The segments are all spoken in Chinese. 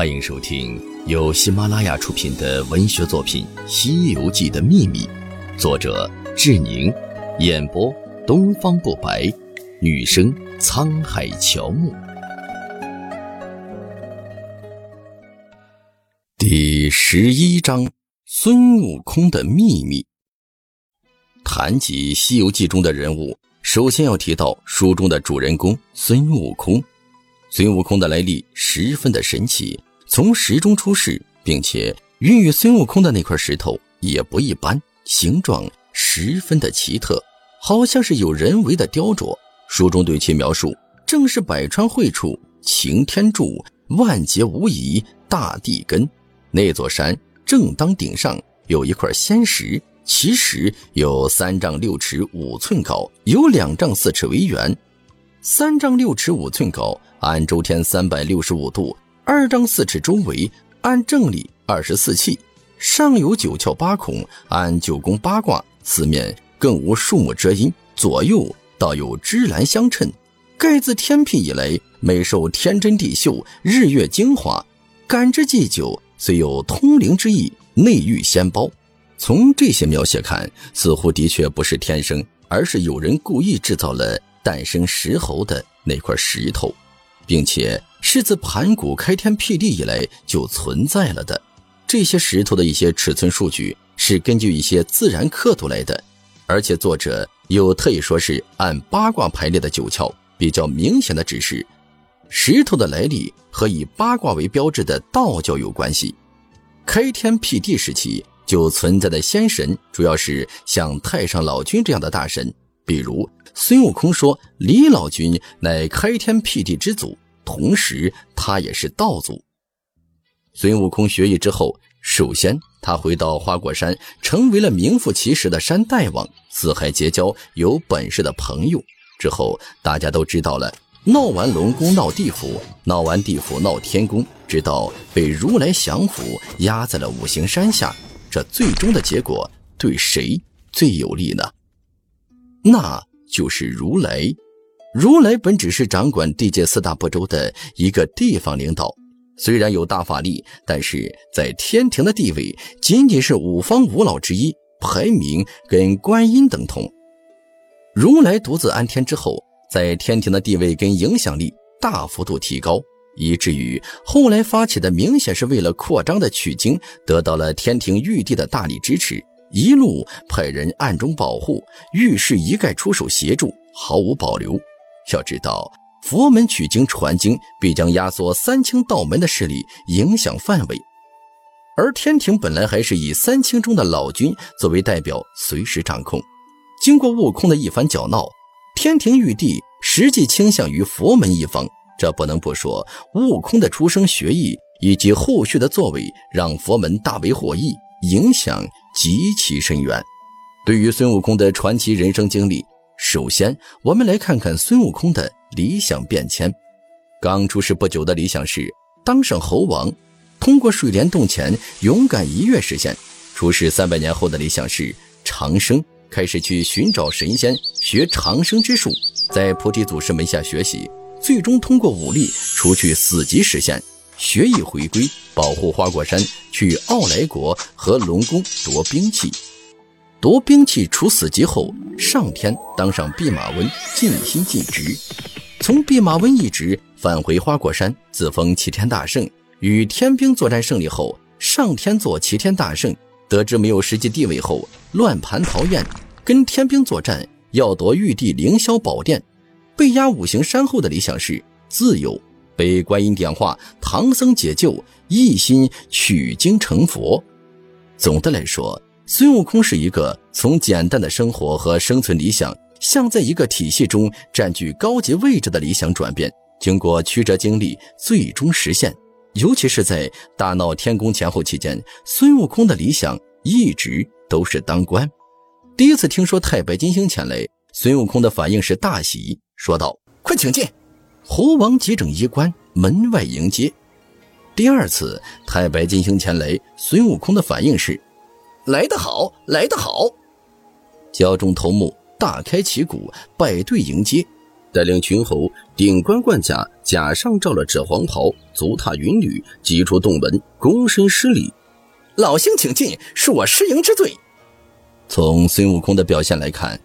欢迎收听由喜马拉雅出品的文学作品《西游记的秘密》，作者志宁，演播东方不白，女生沧海乔木。第十一章：孙悟空的秘密。谈及《西游记》中的人物，首先要提到书中的主人公孙悟空。孙悟空的来历十分的神奇，从石中出世，并且孕育孙悟空的那块石头也不一般，形状十分的奇特，好像是有人为的雕琢。书中对其描述正是百川汇处，擎天柱，万劫无疑，大地根。那座山正当顶上有一块仙石，其石有三丈六尺五寸高，有两丈四尺为圆。三丈六尺五寸高，按周天三百六十五度；二丈四尺周围，按正理二十四气。上有九窍八孔，按九宫八卦。四面更无树木遮阴，左右倒有芝兰相衬。盖自天辟以来，每受天真地秀，日月精华，感之既久，虽有通灵之意，内遇仙胞。从这些描写看，似乎的确不是天生，而是有人故意制造了。诞生石猴的那块石头，并且是自盘古开天辟地以来就存在了的。这些石头的一些尺寸数据是根据一些自然刻度来的，而且作者又特意说是按八卦排列的九窍，比较明显的指示，石头的来历和以八卦为标志的道教有关系。开天辟地时期就存在的仙神，主要是像太上老君这样的大神。比如孙悟空说：“李老君乃开天辟地之祖，同时他也是道祖。”孙悟空学艺之后，首先他回到花果山，成为了名副其实的山大王，四海结交有本事的朋友。之后大家都知道了，闹完龙宫闹地府，闹完地府闹天宫，直到被如来降服，压在了五行山下。这最终的结果对谁最有利呢？那就是如来，如来本只是掌管地界四大部洲的一个地方领导，虽然有大法力，但是在天庭的地位仅仅是五方五老之一，排名跟观音等同。如来独自安天之后，在天庭的地位跟影响力大幅度提高，以至于后来发起的明显是为了扩张的取经，得到了天庭玉帝的大力支持。一路派人暗中保护，遇事一概出手协助，毫无保留。要知道，佛门取经传经必将压缩三清道门的势力影响范围，而天庭本来还是以三清中的老君作为代表，随时掌控。经过悟空的一番搅闹，天庭玉帝实际倾向于佛门一方。这不能不说，悟空的出生学艺以及后续的作为，让佛门大为获益。影响极其深远。对于孙悟空的传奇人生经历，首先我们来看看孙悟空的理想变迁。刚出世不久的理想是当上猴王，通过水帘洞前勇敢一跃实现。出世三百年后的理想是长生，开始去寻找神仙，学长生之术，在菩提祖师门下学习，最终通过武力除去死劫实现。学艺回归，保护花果山，去傲来国和龙宫夺兵器。夺兵器处死劫后，上天当上弼马温，尽心尽职。从弼马温一职返回花果山，自封齐天大圣。与天兵作战胜利后，上天做齐天大圣。得知没有实际地位后，乱盘桃宴，跟天兵作战，要夺玉帝凌霄宝殿。被压五行山后的理想是自由。被观音点化，唐僧解救，一心取经成佛。总的来说，孙悟空是一个从简单的生活和生存理想，向在一个体系中占据高级位置的理想转变，经过曲折经历，最终实现。尤其是在大闹天宫前后期间，孙悟空的理想一直都是当官。第一次听说太白金星前来，孙悟空的反应是大喜，说道：“快请进。”猴王急整衣冠，门外迎接。第二次太白金星前来，孙悟空的反应是：“来得好，来得好。”焦中头目大开旗鼓，摆队迎接。带领群猴顶冠冠甲，甲上罩了赭黄袍，足踏云履，急出洞门，躬身施礼：“老兄请进，恕我失迎之罪。”从孙悟空的表现来看，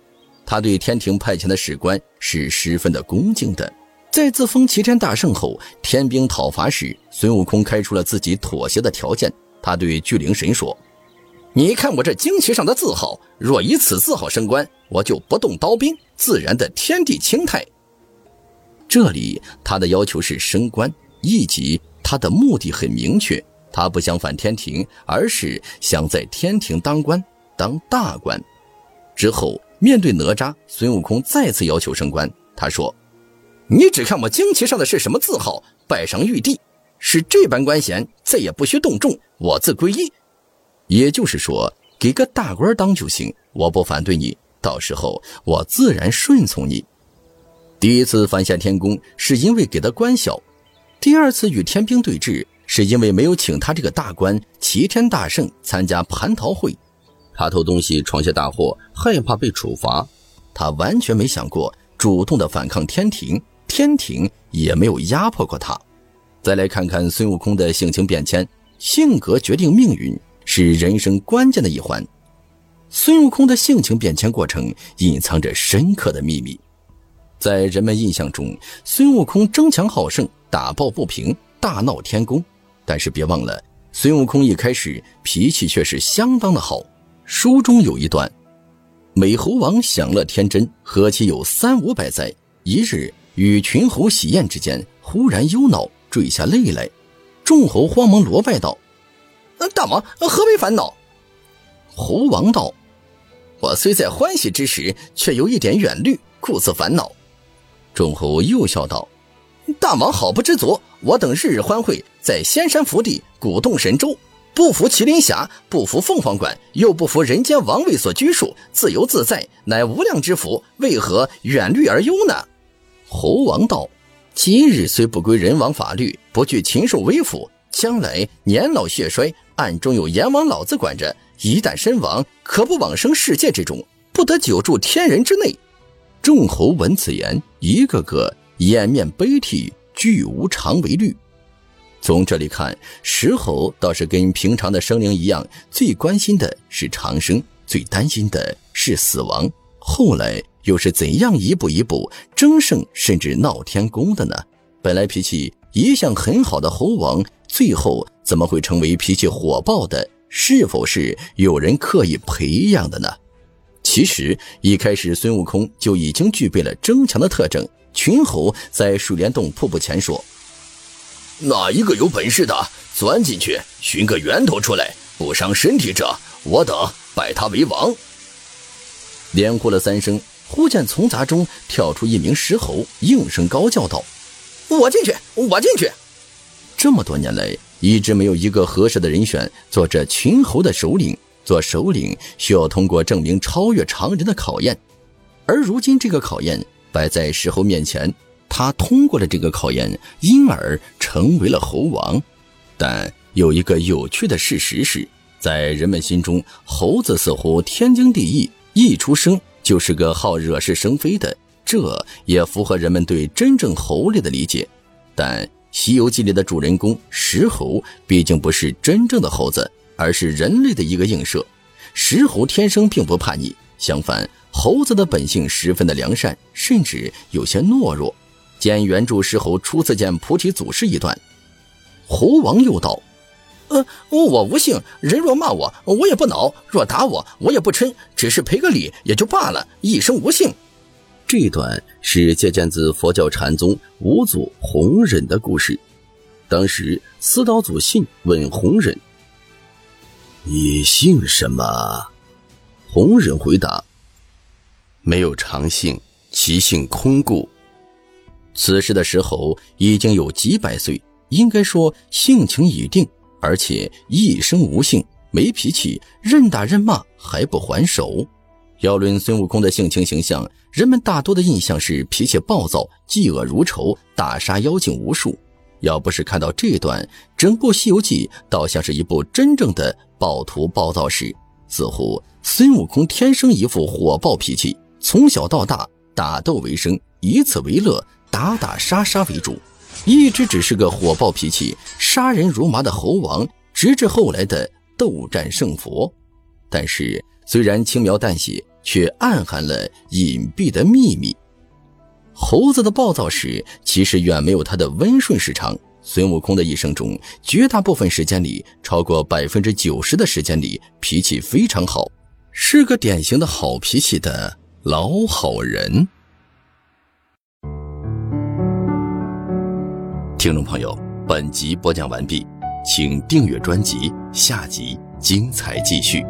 他对天庭派遣的使官是十分的恭敬的。在自封齐天大圣后，天兵讨伐时，孙悟空开出了自己妥协的条件。他对巨灵神说：“你看我这旌旗上的字号，若以此字号升官，我就不动刀兵，自然的天地清泰。”这里他的要求是升官一级，他的目的很明确，他不想反天庭，而是想在天庭当官，当大官。之后面对哪吒，孙悟空再次要求升官，他说：“你只看我旌旗上的是什么字号，拜上玉帝，是这般官衔，再也不需动众，我自归依。也就是说，给个大官当就行，我不反对你，到时候我自然顺从你。”第一次反下天宫是因为给他官小，第二次与天兵对峙是因为没有请他这个大官齐天大圣参加蟠桃会，他偷东西闯下大祸，害怕被处罚，他完全没想过主动的反抗天庭，天庭也没有压迫过他。再来看看孙悟空的性情变迁，性格决定命运是人生关键的一环。孙悟空的性情变迁过程隐藏着深刻的秘密。在人们印象中，孙悟空争强好胜，打抱不平，大闹天宫。但是别忘了，孙悟空一开始脾气却是相当的好。书中有一段：美猴王享乐天真，何其有三五百载。一日与群猴喜宴之间，忽然忧恼，坠下泪来。众猴慌忙罗拜道：“大王何为烦恼？”猴王道：“我虽在欢喜之时，却有一点远虑，故此烦恼。”众猴又笑道：“大王好不知足！我等日日欢会，在仙山福地，鼓动神州，不服麒麟峡，不服凤凰馆，又不服人间王位所拘束，自由自在，乃无量之福。为何远虑而忧呢？”猴王道：“今日虽不归人王法律，不惧禽兽威服，将来年老血衰，暗中有阎王老子管着，一旦身亡，可不往生世界之中，不得久住天人之内。”众猴闻此言，一个个掩面悲涕，俱无常为虑。从这里看，石猴倒是跟平常的生灵一样，最关心的是长生，最担心的是死亡。后来又是怎样一步一步争胜，甚至闹天宫的呢？本来脾气一向很好的猴王，最后怎么会成为脾气火爆的？是否是有人刻意培养的呢？其实一开始，孙悟空就已经具备了争强的特征。群猴在水帘洞瀑布前说：“哪一个有本事的，钻进去寻个源头出来，不伤身体者，我等拜他为王。”连呼了三声，忽见丛杂中跳出一名石猴，应声高叫道：“我进去，我进去！”这么多年来，一直没有一个合适的人选做这群猴的首领。做首领需要通过证明超越常人的考验，而如今这个考验摆在石猴面前，他通过了这个考验，因而成为了猴王。但有一个有趣的事实是，在人们心中，猴子似乎天经地义，一出生就是个好惹是生非的，这也符合人们对真正猴类的理解。但《西游记》里的主人公石猴毕竟不是真正的猴子。而是人类的一个映射。石猴天生并不叛逆，相反，猴子的本性十分的良善，甚至有些懦弱。见原著石猴初次见菩提祖师一段，猴王又道：“呃，我无性，人若骂我，我也不恼；若打我，我也不嗔，只是赔个礼也就罢了，一生无性。”这段是借鉴自佛教禅宗五祖弘忍的故事。当时司导祖信问弘忍。你姓什么？弘忍回答：“没有长姓，其姓空故。”此时的石猴已经有几百岁，应该说性情已定，而且一生无性，没脾气，任打任骂还不还手。要论孙悟空的性情形象，人们大多的印象是脾气暴躁，嫉恶如仇，大杀妖精无数。要不是看到这段，整部《西游记》倒像是一部真正的暴徒暴躁史。似乎孙悟空天生一副火爆脾气，从小到大打斗为生，以此为乐，打打杀杀为主，一直只是个火爆脾气、杀人如麻的猴王，直至后来的斗战胜佛。但是，虽然轻描淡写，却暗含了隐蔽的秘密。猴子的暴躁时，其实远没有他的温顺时长。孙悟空的一生中，绝大部分时间里，超过百分之九十的时间里，脾气非常好，是个典型的好脾气的老好人。听众朋友，本集播讲完毕，请订阅专辑，下集精彩继续。